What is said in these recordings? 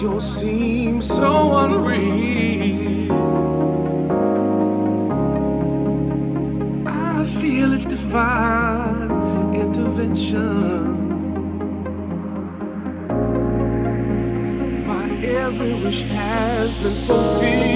you'll seem so unreal. I feel it's divine intervention. My every wish has been fulfilled.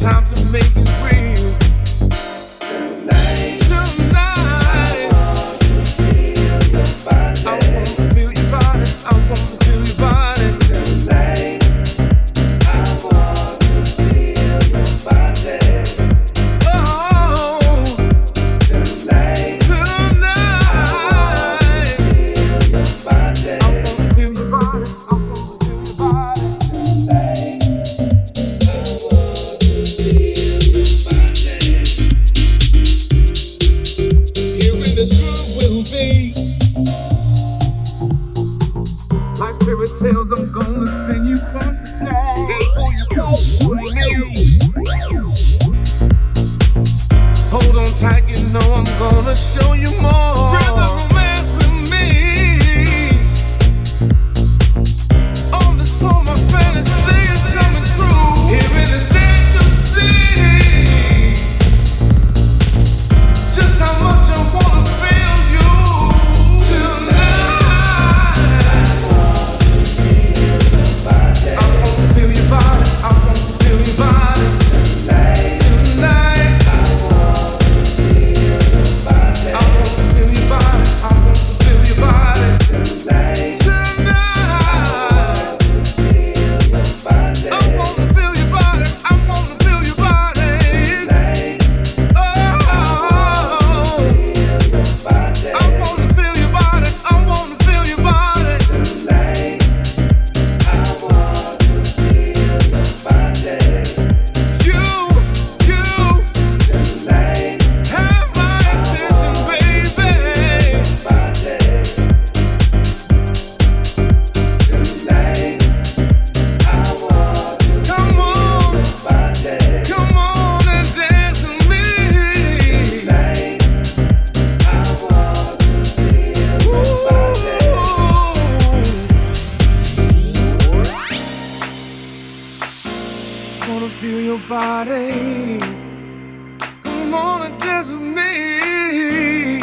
Time to make it real. ever feel your body. Come on and dance with me.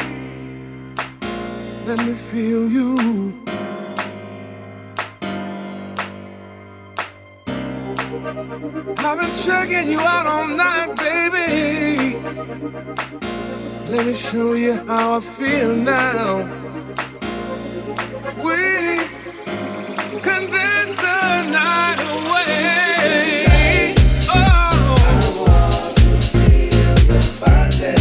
Let me feel you. I've been checking you out all night, baby. Let me show you how I feel now. We can dance the night away. find out.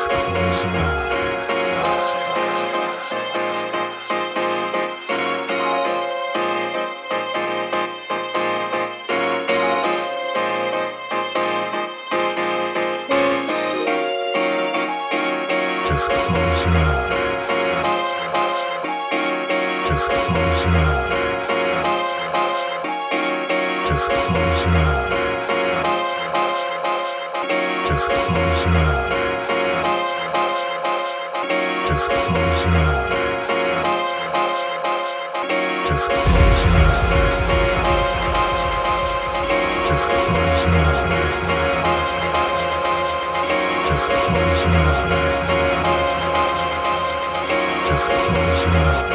Just close your eyes. Just close your eyes. Just close your eyes. Just close close your eyes. Just close your eyes. Just close your eyes. Just close your eyes. Just close your.